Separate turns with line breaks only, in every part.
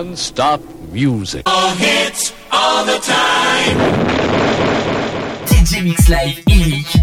Non-stop music. All hits all the time.
DJ Mix Live Eric.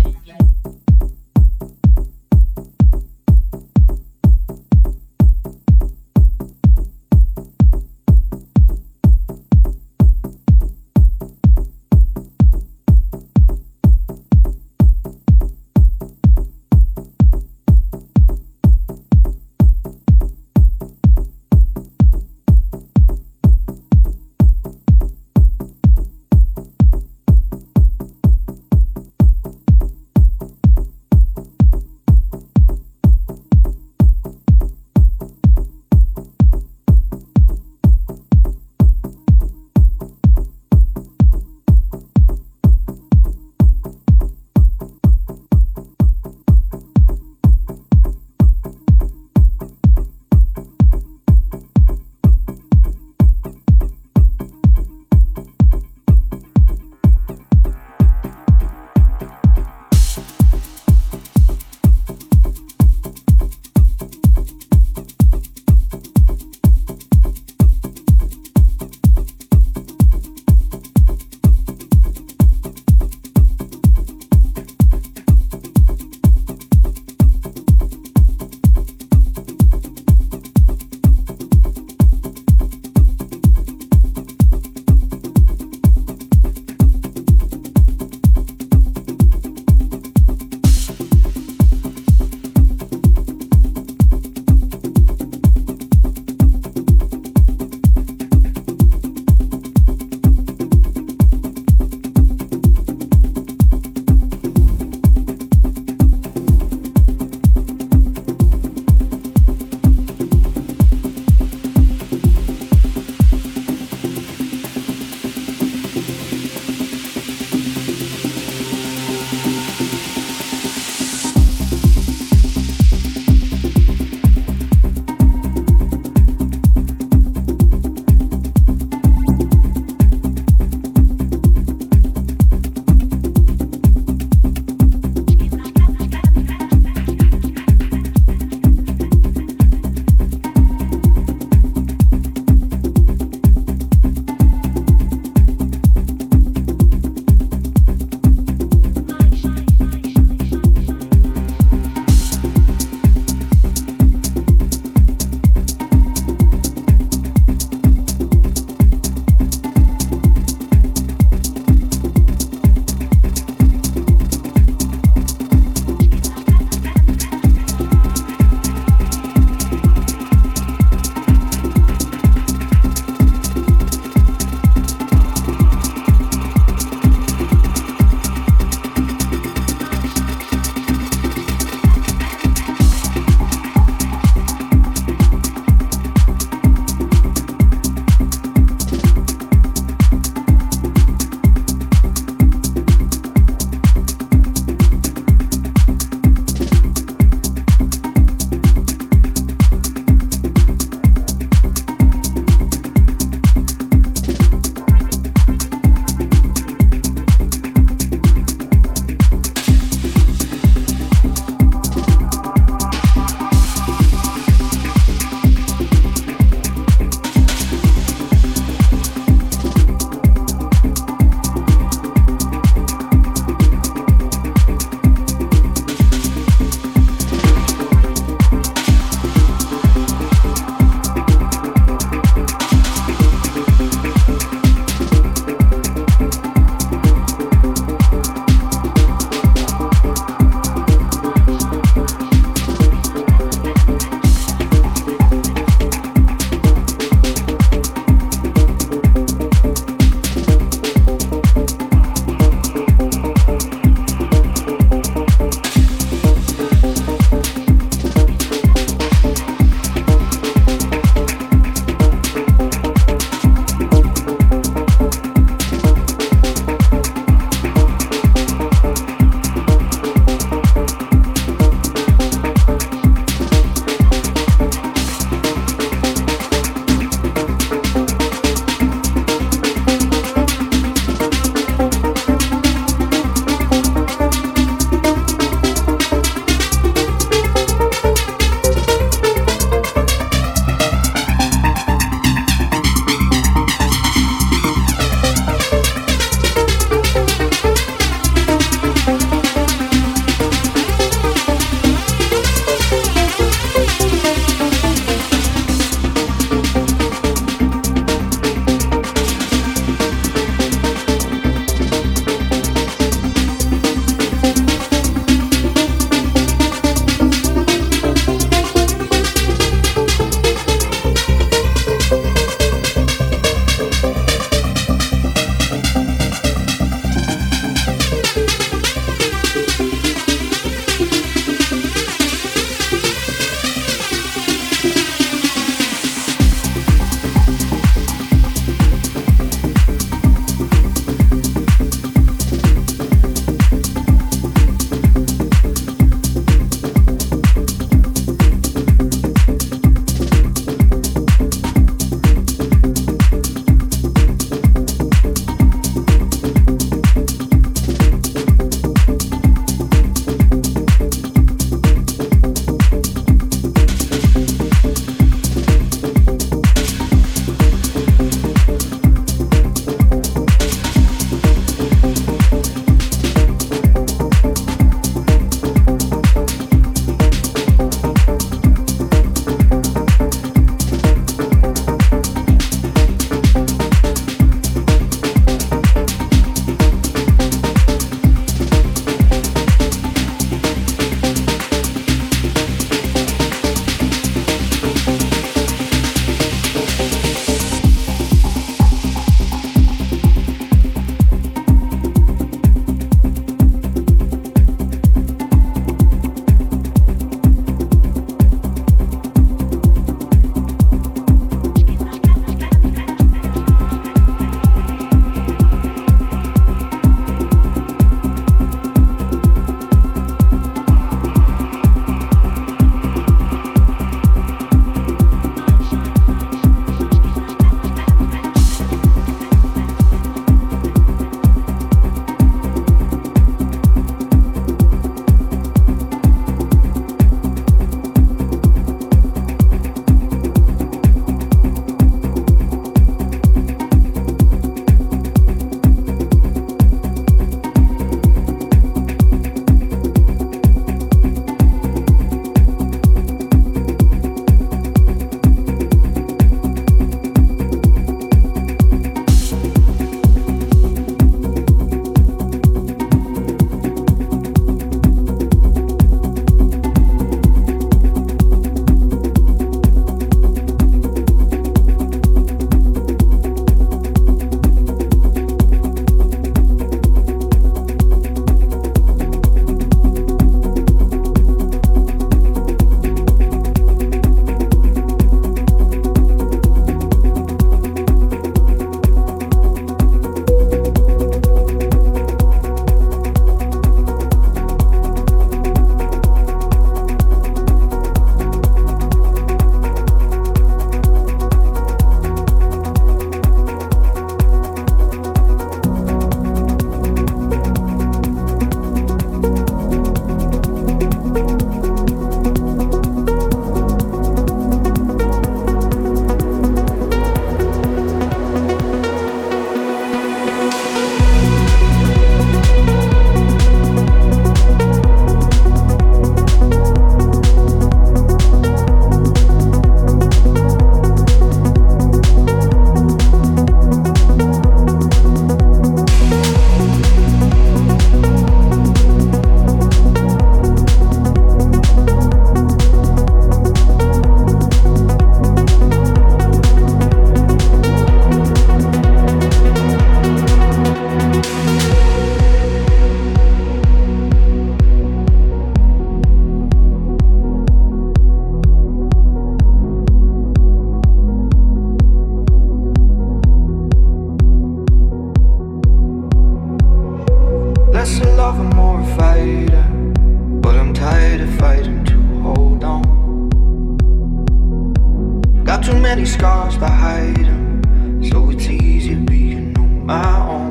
Got too many scars to hide them, so it's easy being on my own.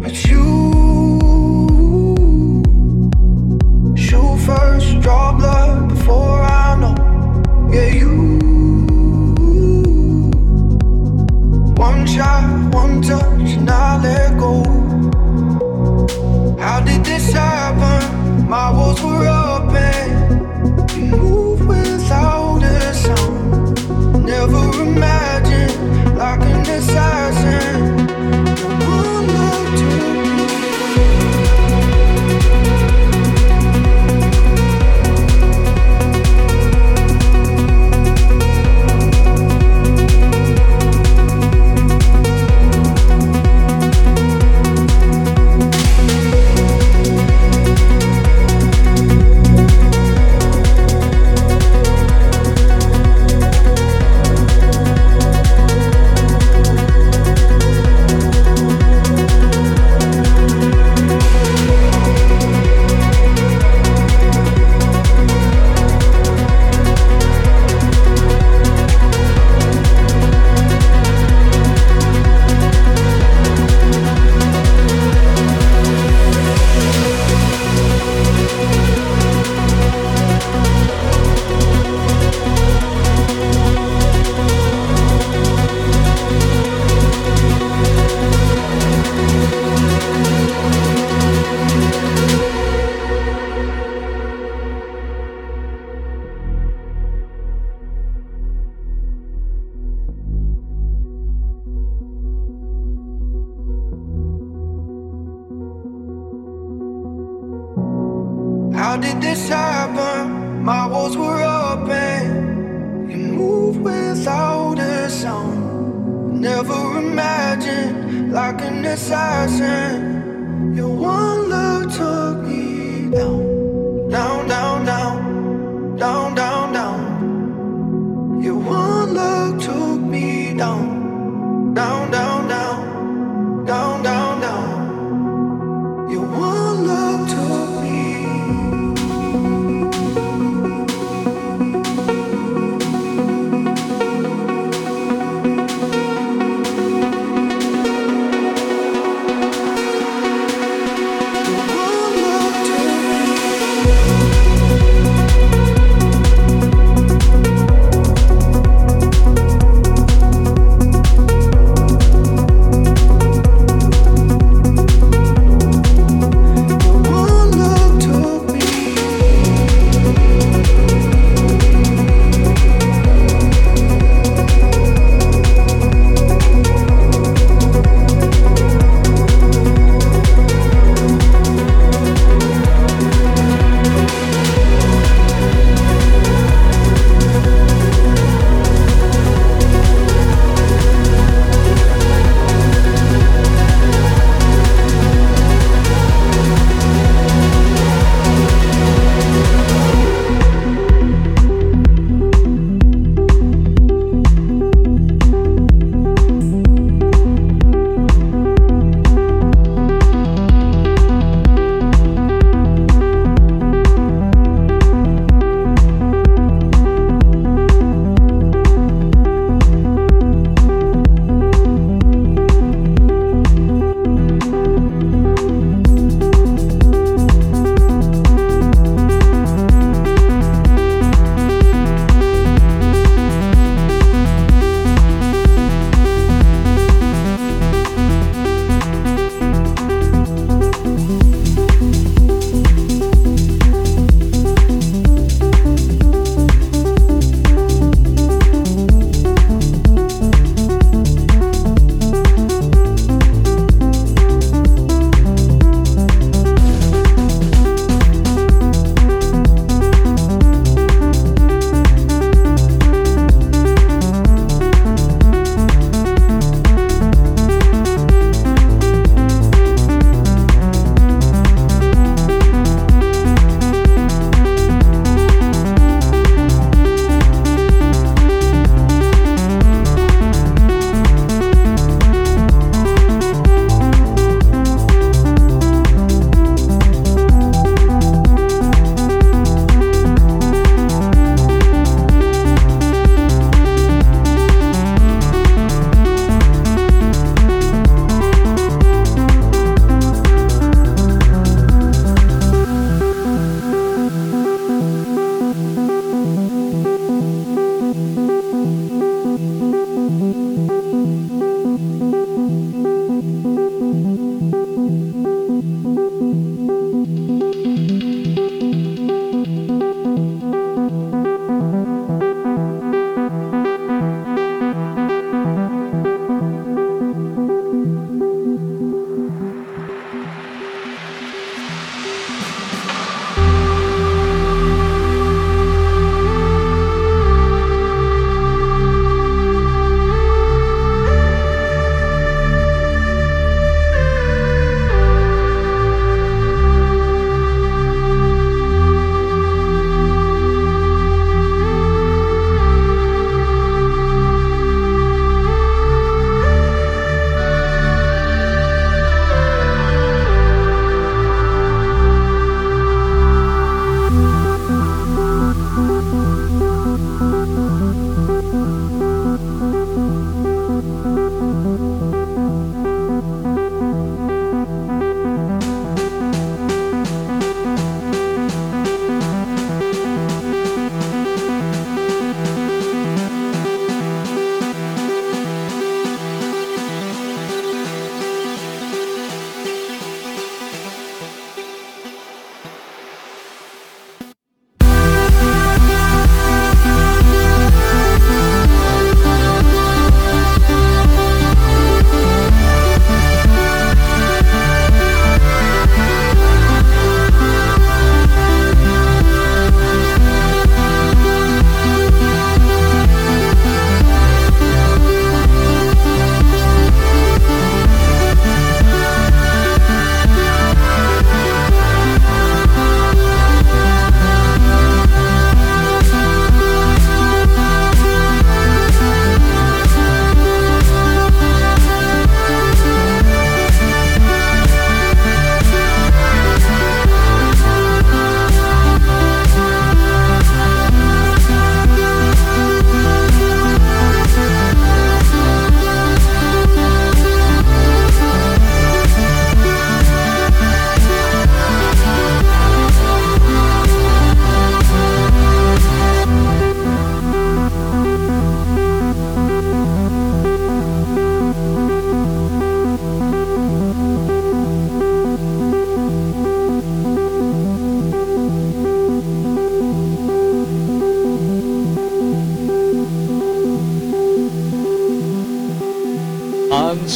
But you shoot first, draw blood before I know. Yeah, you. One shot, one touch, and I let go. How did this happen? My walls were up. never imagined locking us out. ever imagined like an assassin. Your one look took me down, down, down, down, down, down, down. Your one look took me down, down, down, down, down, down, down. Your one look took.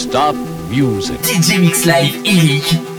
Non-stop music.
DJ Mix Live Eric.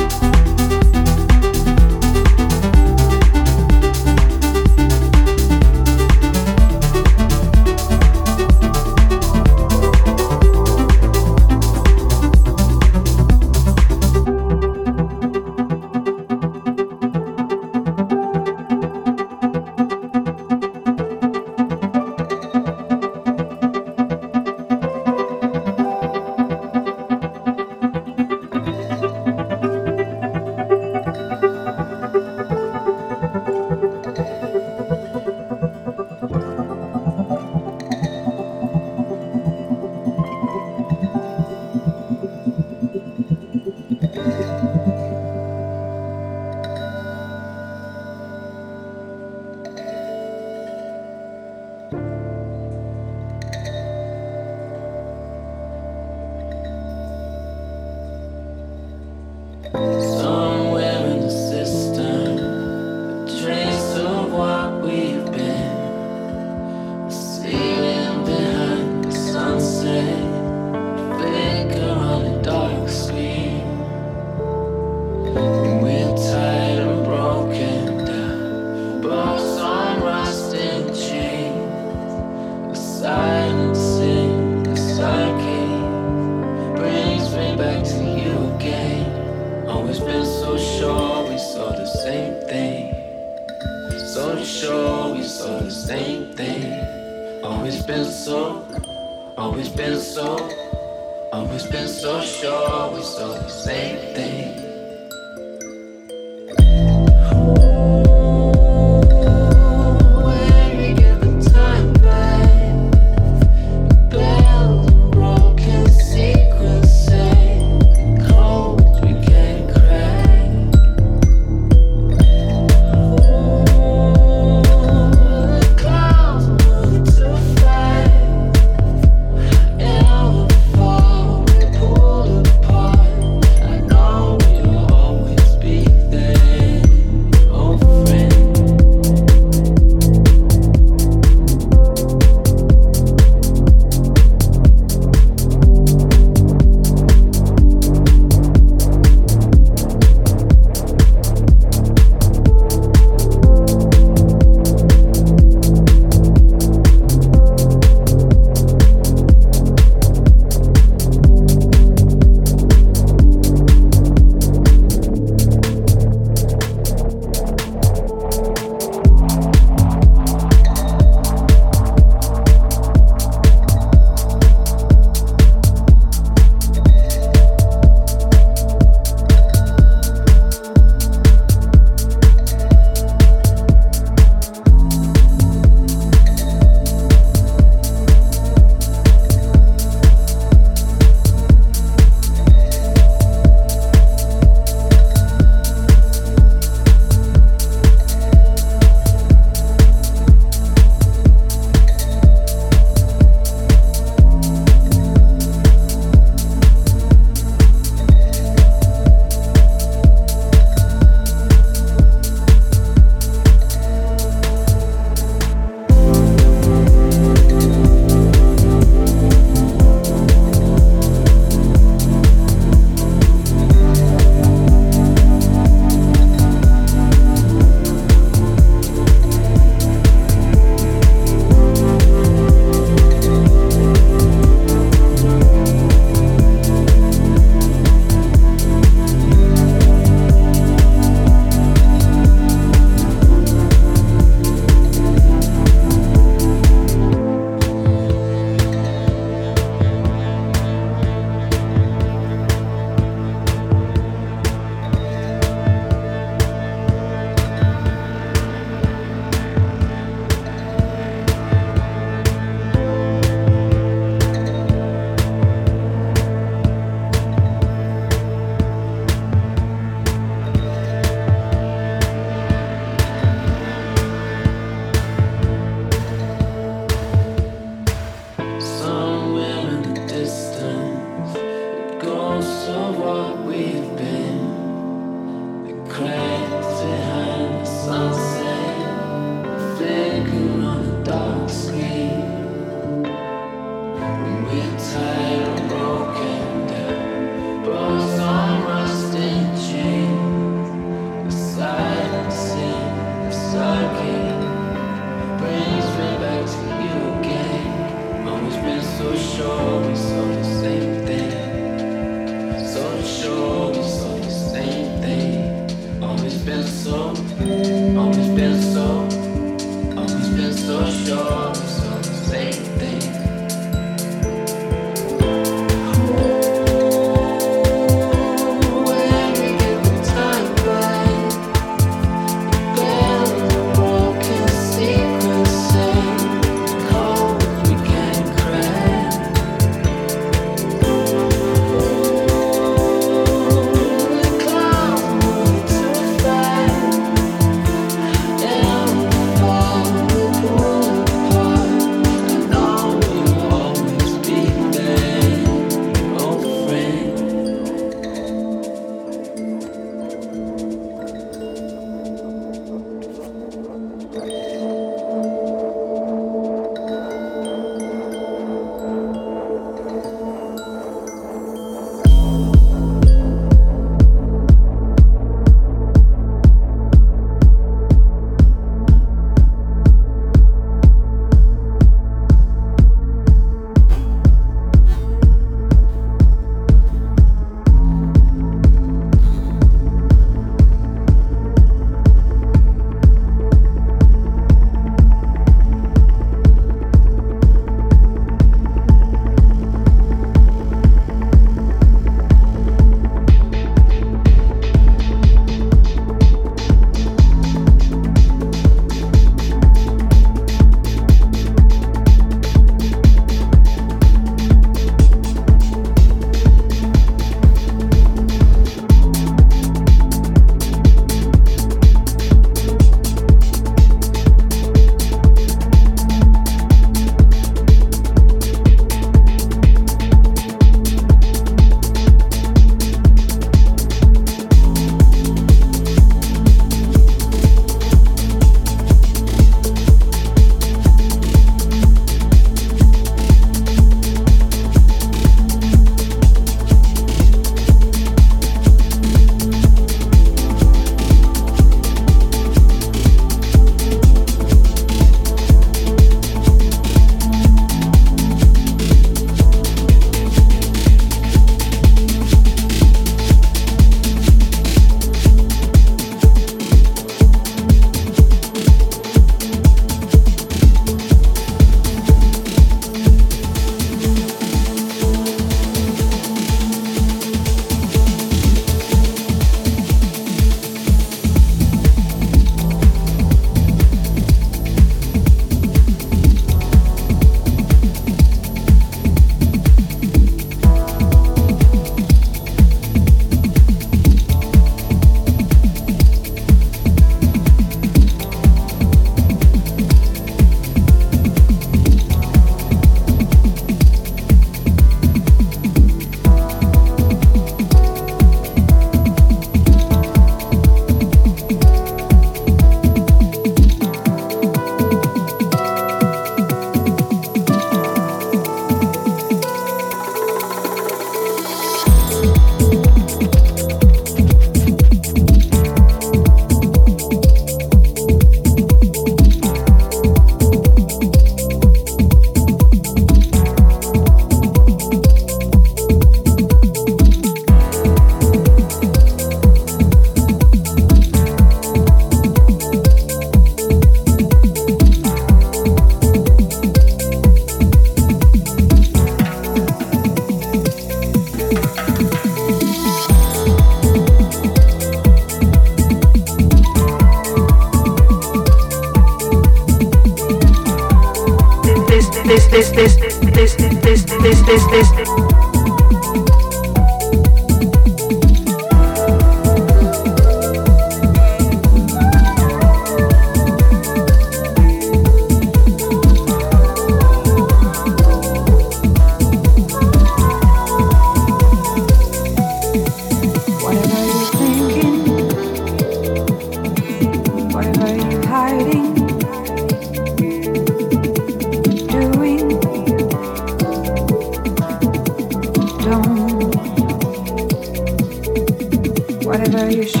Mix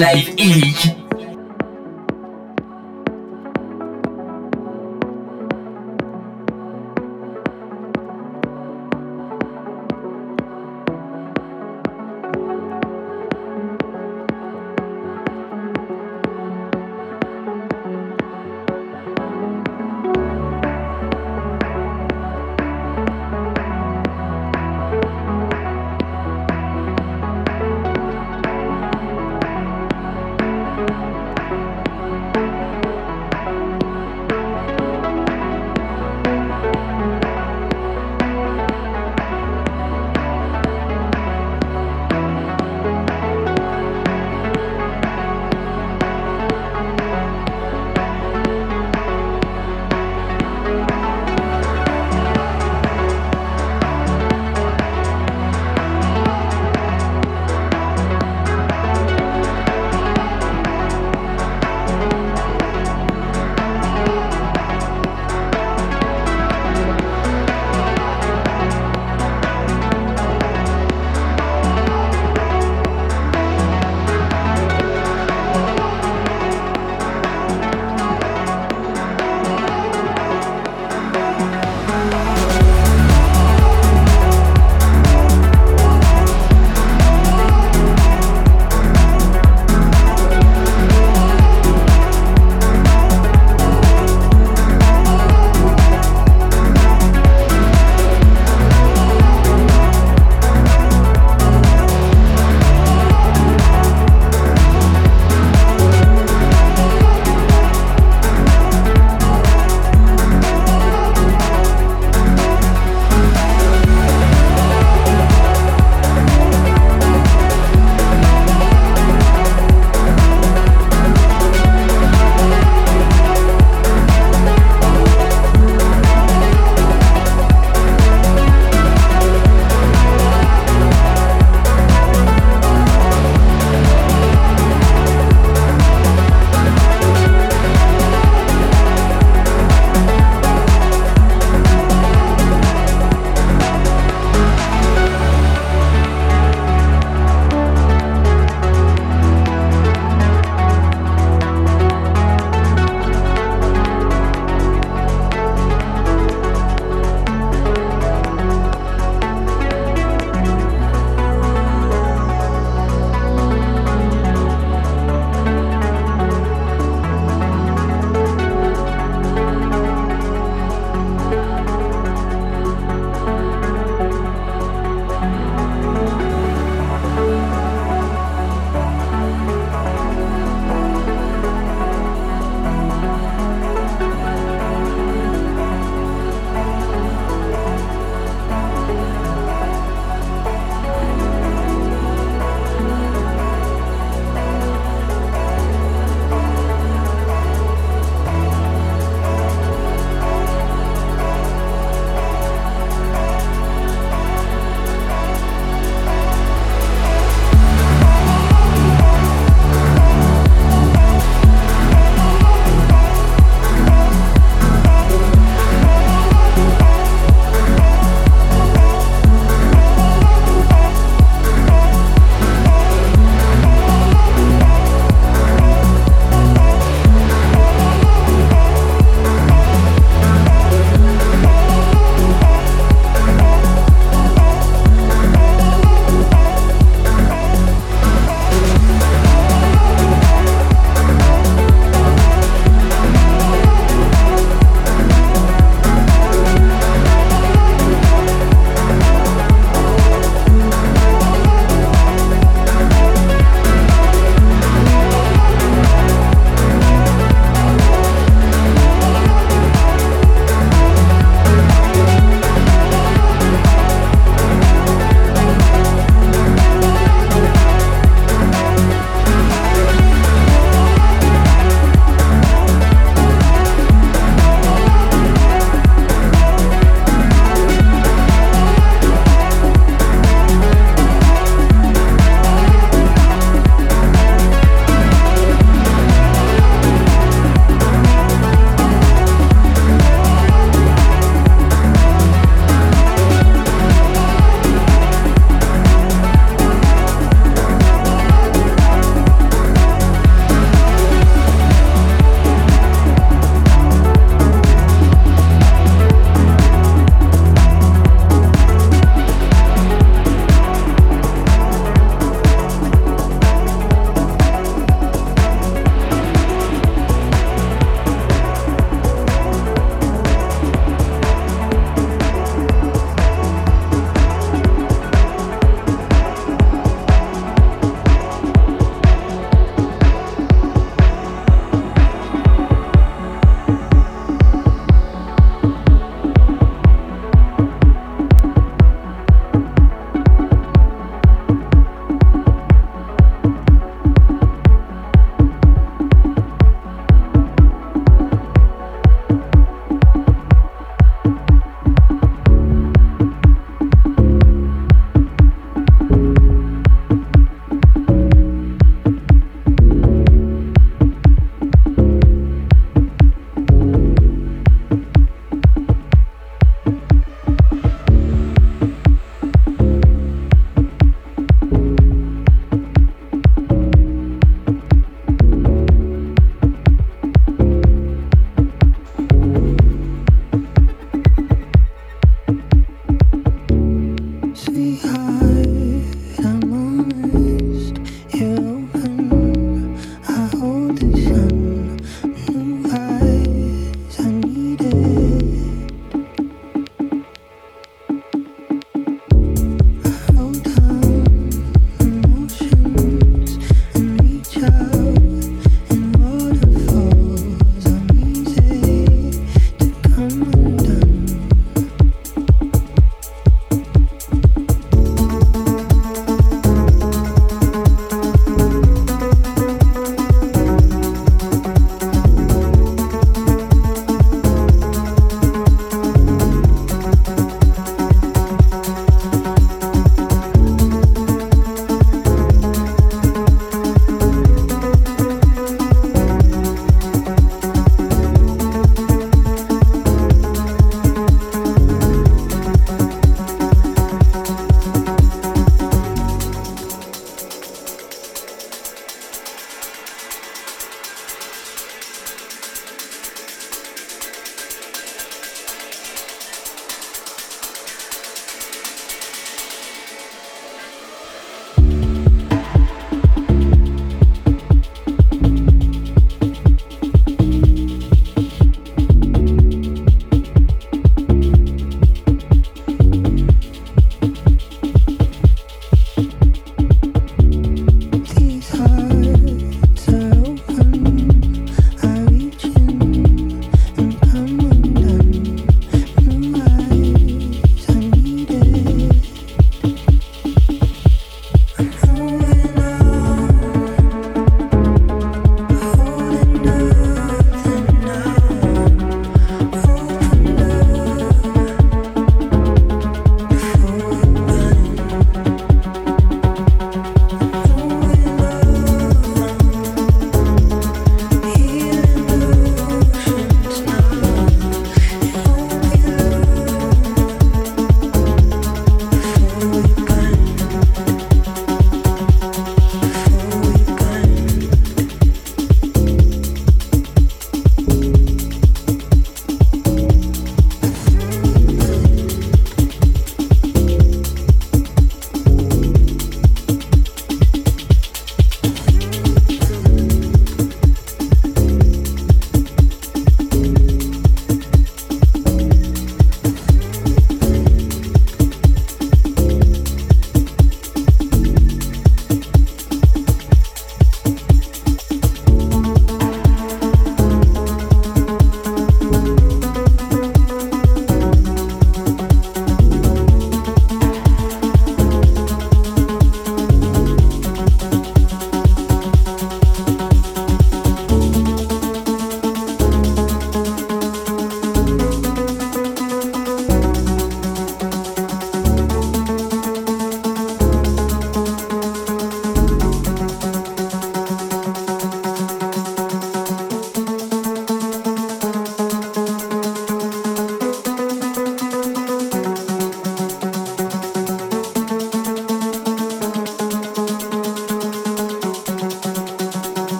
Live Eric.